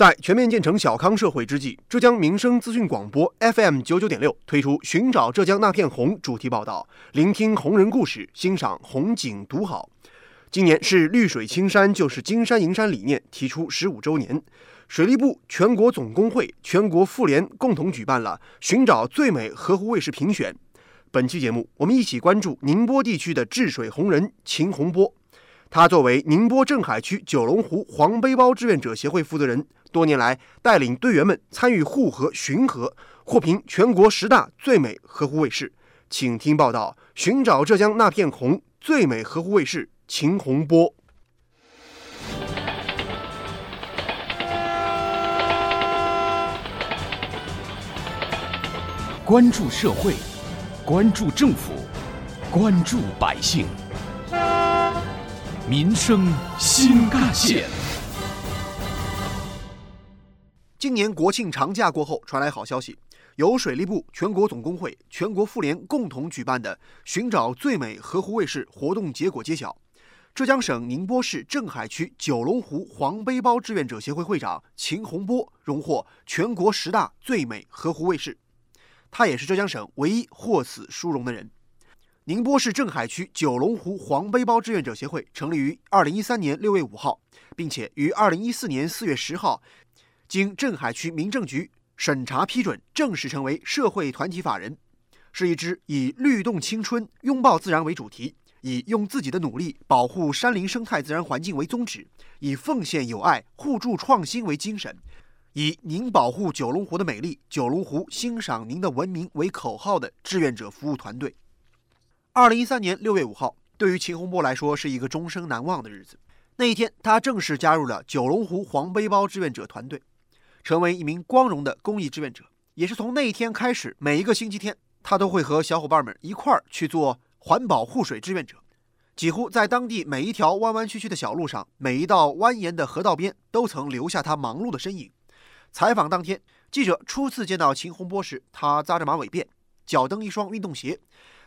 在全面建成小康社会之际，浙江民生资讯广播 FM 九九点六推出《寻找浙江那片红》主题报道，聆听红人故事，欣赏红景独好。今年是“绿水青山就是金山银山”理念提出十五周年，水利部、全国总工会、全国妇联共同举办了“寻找最美河湖卫视”评选。本期节目，我们一起关注宁波地区的治水红人秦洪波。他作为宁波镇海区九龙湖黄背包志愿者协会负责人。多年来，带领队员们参与护河巡河，获评全国十大最美河湖卫视。请听报道：寻找浙江那片红，最美河湖卫视秦洪波。关注社会，关注政府，关注百姓，民生新干线。今年国庆长假过后，传来好消息，由水利部、全国总工会、全国妇联共同举办的“寻找最美河湖卫视”活动结果揭晓，浙江省宁波市镇海区九龙湖黄背包志愿者协会会长秦洪波荣获全国十大最美河湖卫视，他也是浙江省唯一获此殊荣的人。宁波市镇海区九龙湖黄背包志愿者协会成立于二零一三年六月五号，并且于二零一四年四月十号。经镇海区民政局审查批准，正式成为社会团体法人，是一支以律动青春、拥抱自然为主题，以用自己的努力保护山林生态自然环境为宗旨，以奉献友爱、互助创新为精神，以“您保护九龙湖的美丽，九龙湖欣赏您的文明”为口号的志愿者服务团队。二零一三年六月五号，对于秦洪波来说是一个终生难忘的日子。那一天，他正式加入了九龙湖黄背包志愿者团队。成为一名光荣的公益志愿者，也是从那一天开始，每一个星期天，他都会和小伙伴们一块儿去做环保护水志愿者。几乎在当地每一条弯弯曲曲的小路上，每一道蜿蜒的河道边，都曾留下他忙碌的身影。采访当天，记者初次见到秦洪波时，他扎着马尾辫，脚蹬一双运动鞋，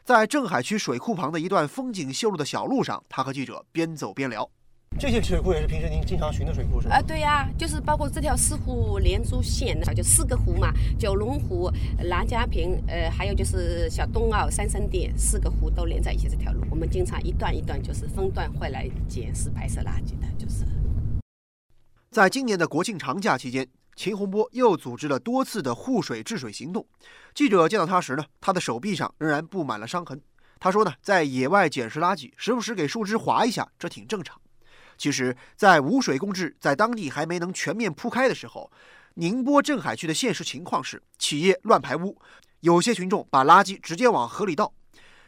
在镇海区水库旁的一段风景秀丽的小路上，他和记者边走边聊。这些水库也是平时您经常巡的水库是吧？啊，对呀，就是包括这条四湖连珠线，就四个湖嘛，九龙湖、南家坪，呃，还有就是小东澳、三圣店，四个湖都连在一起。这条路，我们经常一段一段就是分段会来捡拾白色垃圾的，就是。在今年的国庆长假期间，秦洪波又组织了多次的护水治水行动。记者见到他时呢，他的手臂上仍然布满了伤痕。他说呢，在野外捡拾垃圾，时不时给树枝划一下，这挺正常。其实，在污水共治在当地还没能全面铺开的时候，宁波镇海区的现实情况是：企业乱排污，有些群众把垃圾直接往河里倒，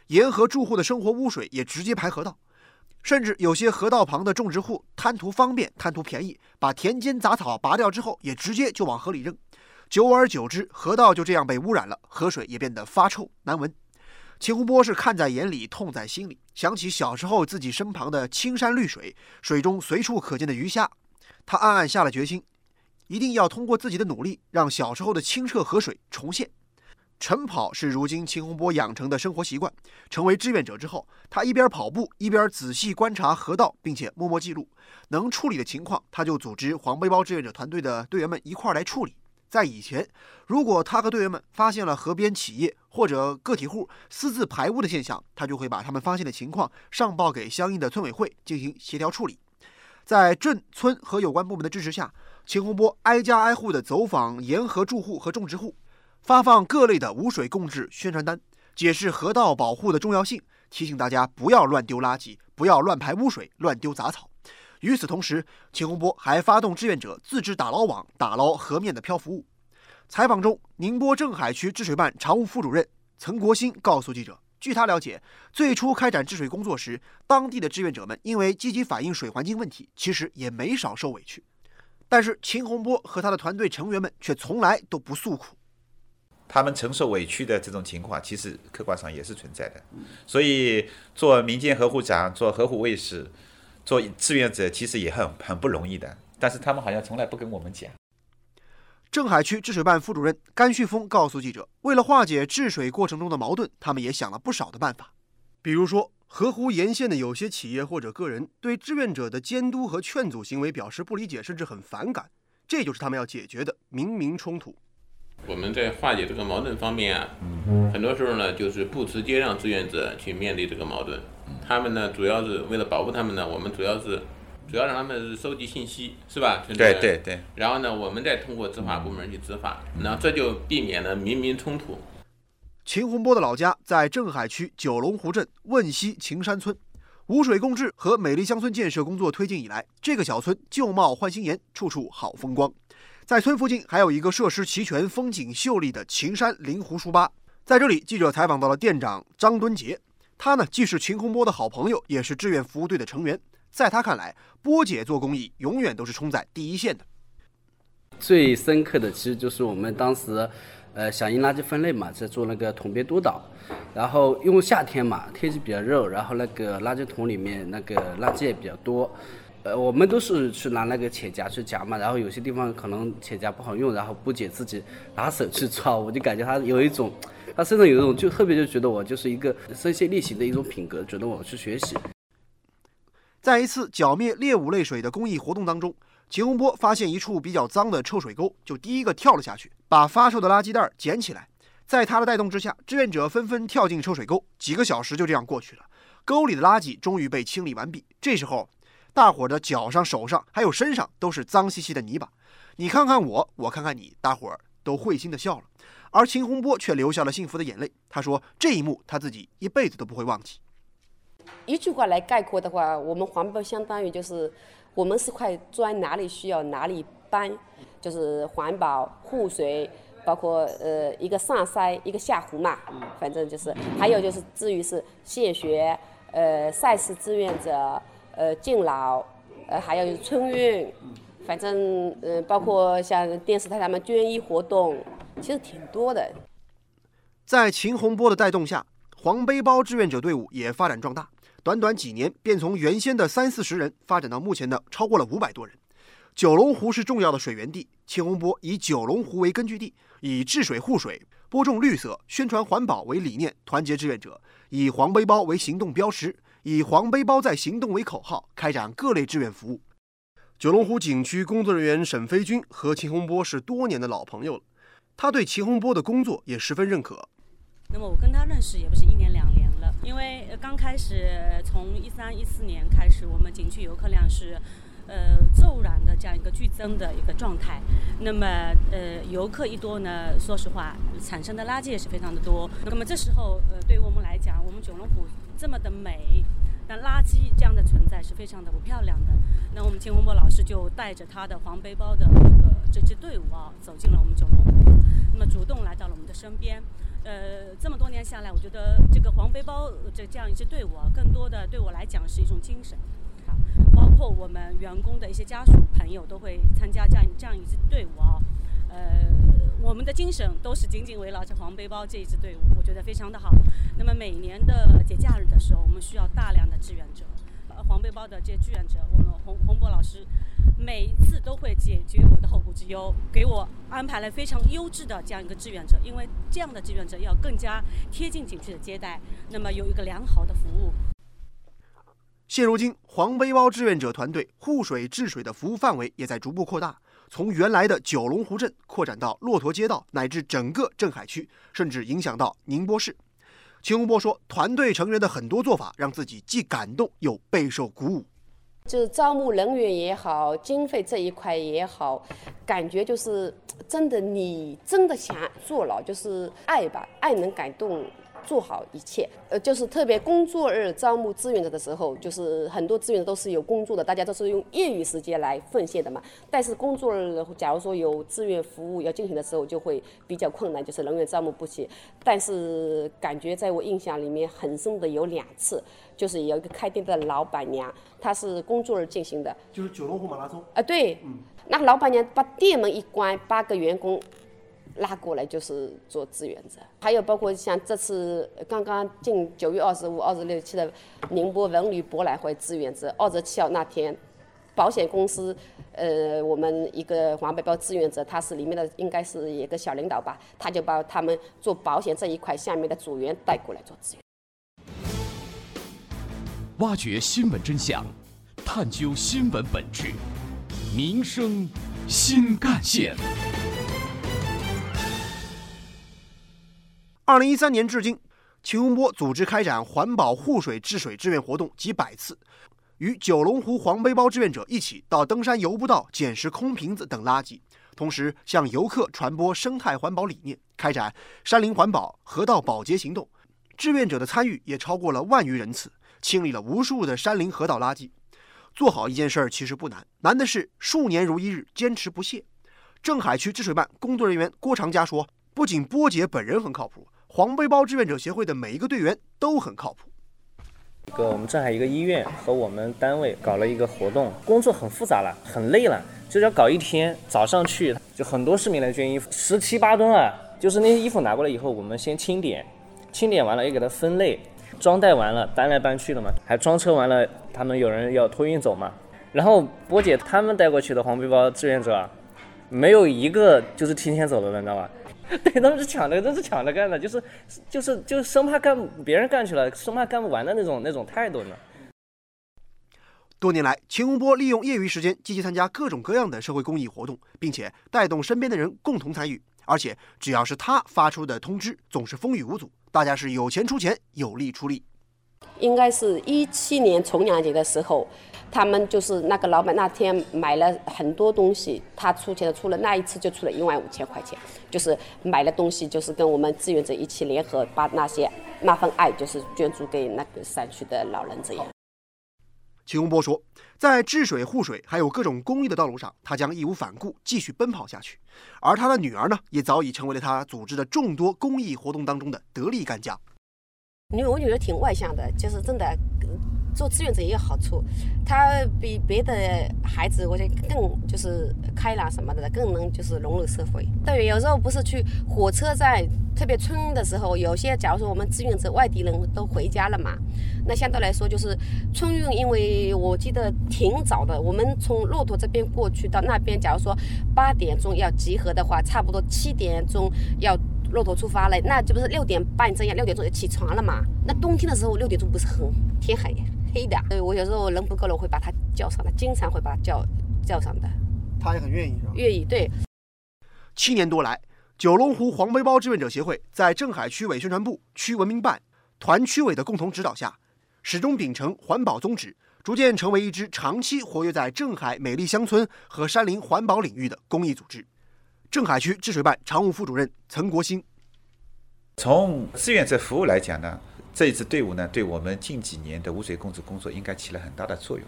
沿河住户的生活污水也直接排河道，甚至有些河道旁的种植户贪图方便、贪图便宜，把田间杂草拔掉之后，也直接就往河里扔。久而久之，河道就这样被污染了，河水也变得发臭难闻。秦洪波是看在眼里，痛在心里。想起小时候自己身旁的青山绿水，水中随处可见的鱼虾，他暗暗下了决心，一定要通过自己的努力，让小时候的清澈河水重现。晨跑是如今秦洪波养成的生活习惯。成为志愿者之后，他一边跑步，一边仔细观察河道，并且默默记录。能处理的情况，他就组织黄背包志愿者团队的队员们一块儿来处理。在以前，如果他和队员们发现了河边企业或者个体户私自排污的现象，他就会把他们发现的情况上报给相应的村委会进行协调处理。在镇村和有关部门的支持下，秦洪波挨家挨户地走访沿河住户和种植户，发放各类的污水共治宣传单，解释河道保护的重要性，提醒大家不要乱丢垃圾，不要乱排污水，乱丢杂草。与此同时，秦洪波还发动志愿者自制打捞网，打捞河面的漂浮物。采访中，宁波镇海区治水办常务副主任岑国新告诉记者：“据他了解，最初开展治水工作时，当地的志愿者们因为积极反映水环境问题，其实也没少受委屈。但是秦洪波和他的团队成员们却从来都不诉苦。他们承受委屈的这种情况，其实客观上也是存在的。所以，做民间河护长，做河湖卫士。”做志愿者其实也很很不容易的，但是他们好像从来不跟我们讲。镇海区治水办副主任甘旭峰告诉记者，为了化解治水过程中的矛盾，他们也想了不少的办法。比如说，河湖沿线的有些企业或者个人对志愿者的监督和劝阻行为表示不理解，甚至很反感。这就是他们要解决的明明冲突。我们在化解这个矛盾方面啊，很多时候呢，就是不直接让志愿者去面对这个矛盾，他们呢，主要是为了保护他们呢，我们主要是主要让他们收集信息，是吧？对对对。然后呢，我们再通过执法部门去执法，那这就避免了民民冲突。秦洪波的老家在镇海区九龙湖镇汶西秦山村，污水共治和美丽乡村建设工作推进以来，这个小村旧貌换新颜，处处好风光。在村附近还有一个设施齐全、风景秀丽的秦山灵湖书吧。在这里，记者采访到了店长张敦杰，他呢既是秦洪波的好朋友，也是志愿服务队的成员。在他看来，波姐做公益永远都是冲在第一线的。最深刻的其实就是我们当时，呃，响应垃圾分类嘛，在做那个桶边督导。然后因为夏天嘛，天气比较热，然后那个垃圾桶里面那个垃圾也比较多。呃，我们都是去拿那个铁夹去夹嘛，然后有些地方可能铁夹不好用，然后波姐自己拿手去抓，我就感觉她有一种，他身上有一种就特别就觉得我就是一个身先力行的一种品格，觉得我去学习。在一次剿灭猎物类水的公益活动当中，秦洪波发现一处比较脏的臭水沟，就第一个跳了下去，把发臭的垃圾袋捡起来。在他的带动之下，志愿者纷纷跳进臭水沟，几个小时就这样过去了，沟里的垃圾终于被清理完毕。这时候。大伙的脚上、手上还有身上都是脏兮兮的泥巴，你看看我，我看看你，大伙儿都会心的笑了，而秦洪波却流下了幸福的眼泪。他说：“这一幕他自己一辈子都不会忘记。”一句话来概括的话，我们环保相当于就是我们是块砖，哪里需要哪里搬，就是环保护水，包括呃一个上筛一个下湖嘛，反正就是还有就是至于是献血，呃赛事志愿者。呃，敬老，呃，还有春运，反正呃，包括像电视台他们捐衣活动，其实挺多的。在秦洪波的带动下，黄背包志愿者队伍也发展壮大，短短几年便从原先的三四十人发展到目前的超过了五百多人。九龙湖是重要的水源地，秦洪波以九龙湖为根据地，以治水护水、播种绿色、宣传环保为理念，团结志愿者，以黄背包为行动标识。以“黄背包在行动”为口号，开展各类志愿服务。九龙湖景区工作人员沈飞军和秦洪波是多年的老朋友了，他对秦洪波的工作也十分认可。那么我跟他认识也不是一年两年了，因为刚开始从一三一四年开始，我们景区游客量是。呃，骤然的这样一个剧增的一个状态，那么呃，游客一多呢，说实话，产生的垃圾也是非常的多。那么这时候，呃，对于我们来讲，我们九龙湖这么的美，那垃圾这样的存在是非常的不漂亮的。那我们秦洪波老师就带着他的黄背包的这个这支队伍啊，走进了我们九龙，那么主动来到了我们的身边。呃，这么多年下来，我觉得这个黄背包这这样一支队伍啊，更多的对我来讲是一种精神。包括我们员工的一些家属朋友都会参加这样这样一支队伍啊，呃，我们的精神都是紧紧围绕着黄背包这一支队伍，我觉得非常的好。那么每年的节假日的时候，我们需要大量的志愿者，黄背包的这些志愿者，我们洪洪博老师每一次都会解决我的后顾之忧，给我安排了非常优质的这样一个志愿者，因为这样的志愿者要更加贴近景区的接待，那么有一个良好的服务。现如今，黄背包志愿者团队护水治水的服务范围也在逐步扩大，从原来的九龙湖镇扩展到骆驼街道，乃至整个镇海区，甚至影响到宁波市。秦洪波说：“团队成员的很多做法，让自己既感动又备受鼓舞。就是招募人员也好，经费这一块也好，感觉就是真的，你真的想做了，就是爱吧，爱能感动。”做好一切，呃，就是特别工作日招募志愿者的时候，就是很多志愿者都是有工作的，大家都是用业余时间来奉献的嘛。但是工作日，假如说有志愿服务要进行的时候，就会比较困难，就是人员招募不齐。但是感觉在我印象里面很深的有两次，就是有一个开店的老板娘，她是工作日进行的，就是九龙湖马拉松啊，对，嗯，那个老板娘把店门一关，八个员工。拉过来就是做志愿者，还有包括像这次刚刚进九月二十五、二十六期的宁波文旅博览会志愿者，二十七号那天，保险公司，呃，我们一个黄背包志愿者，他是里面的应该是一个小领导吧，他就把他们做保险这一块下面的组员带过来做志愿。挖掘新闻真相，探究新闻本质，民生新干线。二零一三年至今，秦洪波组织开展环保护水治水志愿活动几百次，与九龙湖黄背包志愿者一起到登山游步道捡拾空瓶子等垃圾，同时向游客传播生态环保理念，开展山林环保、河道保洁行动。志愿者的参与也超过了万余人次，清理了无数的山林河道垃圾。做好一件事儿其实不难，难的是数年如一日坚持不懈。镇海区治水办工作人员郭长佳说：“不仅波姐本人很靠谱，黄背包志愿者协会的每一个队员都很靠谱。”一个我们镇海一个医院和我们单位搞了一个活动，工作很复杂了，很累了，就是要搞一天。早上去就很多市民来捐衣服，十七八吨啊，就是那些衣服拿过来以后，我们先清点。清点完了，也给它分类，装袋完了，搬来搬去的嘛，还装车完了，他们有人要托运走嘛。然后波姐他们带过去的黄背包志愿者，没有一个就是提前走的，你知道吧？对，他们是抢着，都是抢着干的，就是就是就生怕干别人干去了，生怕干不完的那种那种态度呢。多年来，秦洪波利用业余时间积极参加各种各样的社会公益活动，并且带动身边的人共同参与，而且只要是他发出的通知，总是风雨无阻。大家是有钱出钱，有力出力。应该是一七年重阳节的时候，他们就是那个老板那天买了很多东西，他出钱的出了那一次就出了一万五千块钱，就是买了东西，就是跟我们志愿者一起联合把那些那份爱就是捐助给那个山区的老人这样。秦洪波说，在治水护水还有各种公益的道路上，他将义无反顾继续奔跑下去。而他的女儿呢，也早已成为了他组织的众多公益活动当中的得力干将。因为我女儿挺外向的，就是真的。做志愿者也有好处，他比别的孩子，我觉得更就是开朗什么的，更能就是融入社会。对，有时候不是去火车站，特别春运的时候，有些假如说我们志愿者外地人都回家了嘛，那相对来说就是春运，因为我记得挺早的，我们从骆驼这边过去到那边，假如说八点钟要集合的话，差不多七点钟要骆驼出发了，那这不是六点半这样，六点钟就起床了嘛？那冬天的时候六点钟不是很天黑？黑的，对我有时候人不够了，我会把他叫上，他经常会把他叫叫上的。他也很愿意，是吧？愿意，对。七年多来，九龙湖黄背包志愿者协会在镇海区委宣传部、区文明办、团区委的共同指导下，始终秉承环保宗旨，逐渐成为一支长期活跃在镇海美丽乡村和山林环保领域的公益组织。镇海区治水办常务副主任陈国兴，从志愿者服务来讲呢？这一支队伍呢，对我们近几年的污水控制工作应该起了很大的作用，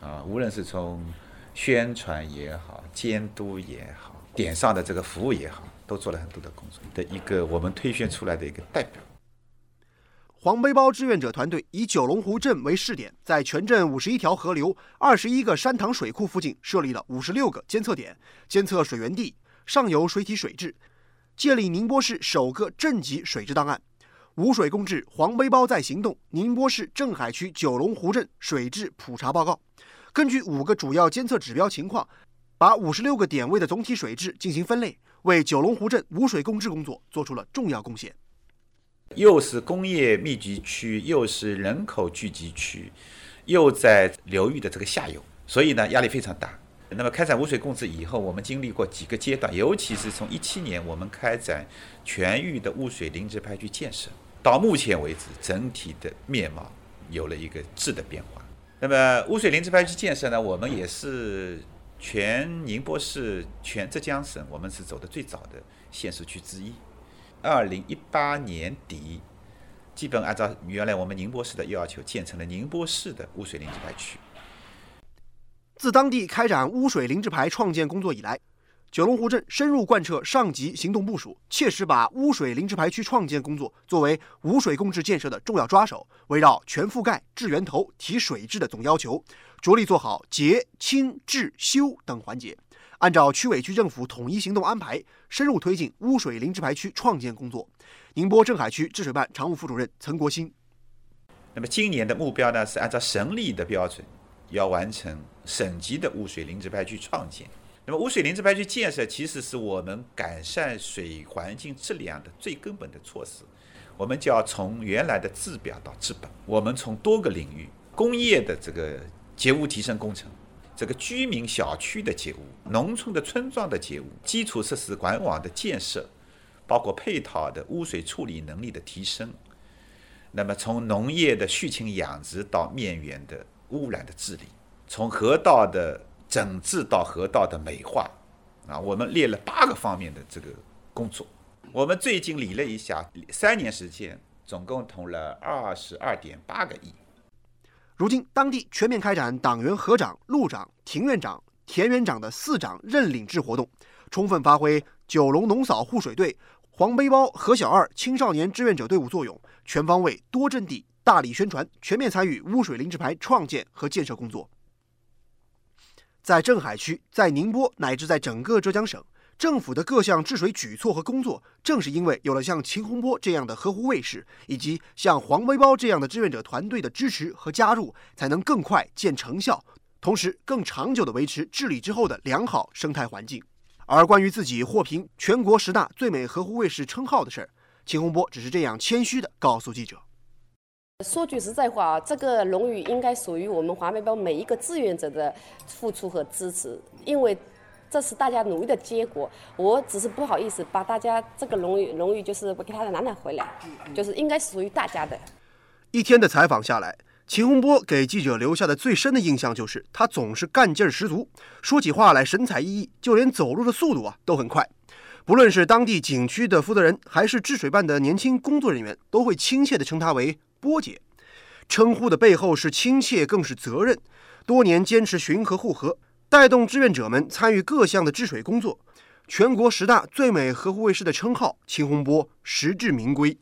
啊，无论是从宣传也好、监督也好、点上的这个服务也好，都做了很多的工作的一个我们推选出来的一个代表。黄背包志愿者团队以九龙湖镇为试点，在全镇五十一条河流、二十一个山塘水库附近设立了五十六个监测点，监测水源地、上游水体水质，建立宁波市首个镇级水质档案。无水共治，黄背包在行动。宁波市镇海区九龙湖镇水质普查报告，根据五个主要监测指标情况，把五十六个点位的总体水质进行分类，为九龙湖镇无水共治工作做出了重要贡献。又是工业密集区，又是人口聚集区，又在流域的这个下游，所以呢压力非常大。那么开展污水共治以后，我们经历过几个阶段，尤其是从一七年我们开展全域的污水临时排区建设。到目前为止，整体的面貌有了一个质的变化。那么污水临时排区建设呢，我们也是全宁波市、全浙江省，我们是走的最早的县市区之一。二零一八年底，基本按照原来我们宁波市的要求，建成了宁波市的污水临时排区。自当地开展污水临治排创建工作以来，九龙湖镇深入贯彻上级行动部署，切实把污水临治排区创建工作作为污水共治建设的重要抓手。围绕全覆盖、治源头、提水质的总要求，着力做好节、清、治、修等环节，按照区委区政府统一行动安排，深入推进污水临治排区创建工作。宁波镇海区治水办常务副主任陈国兴。那么今年的目标呢，是按照省里的标准，要完成省级的污水临治排区创建。那么污水林治排区建设其实是我们改善水环境质量的最根本的措施。我们就要从原来的治表到治本。我们从多个领域，工业的这个洁污提升工程，这个居民小区的截污、农村的村庄的截污、基础设施管网的建设，包括配套的污水处理能力的提升。那么，从农业的畜禽养殖到面源的污染的治理，从河道的整治到河道的美化，啊，我们列了八个方面的这个工作。我们最近理了一下，三年时间总共投了二十二点八个亿。如今，当地全面开展党员合长、路长、庭院长、田园长的四长认领制活动，充分发挥九龙农扫护水队、黄背包、何小二青少年志愿者队伍作用，全方位、多阵地、大力宣传，全面参与污水临时排创建和建设工作。在镇海区，在宁波乃至在整个浙江省。政府的各项治水举措和工作，正是因为有了像秦洪波这样的河湖卫士，以及像黄背包这样的志愿者团队的支持和加入，才能更快见成效，同时更长久地维持治理之后的良好生态环境。而关于自己获评全国十大最美河湖卫士称号的事儿，秦洪波只是这样谦虚地告诉记者：“说句实在话啊，这个荣誉应该属于我们黄背包每一个志愿者的付出和支持，因为。”这是大家努力的结果，我只是不好意思把大家这个荣誉荣誉就是我给他的拿拿回来，就是应该属于大家的。一天的采访下来，秦洪波给记者留下的最深的印象就是他总是干劲儿十足，说起话来神采奕奕，就连走路的速度啊都很快。不论是当地景区的负责人，还是治水办的年轻工作人员，都会亲切地称他为波姐。称呼的背后是亲切，更是责任。多年坚持巡河护河。带动志愿者们参与各项的治水工作，全国十大最美河湖卫士的称号，秦洪波实至名归。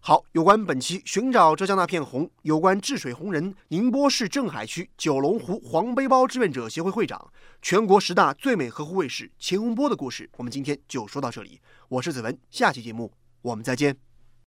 好，有关本期寻找浙江那片红，有关治水红人，宁波市镇海区九龙湖黄背包志愿者协会会长，全国十大最美河湖卫士秦洪波的故事，我们今天就说到这里。我是子文，下期节目我们再见。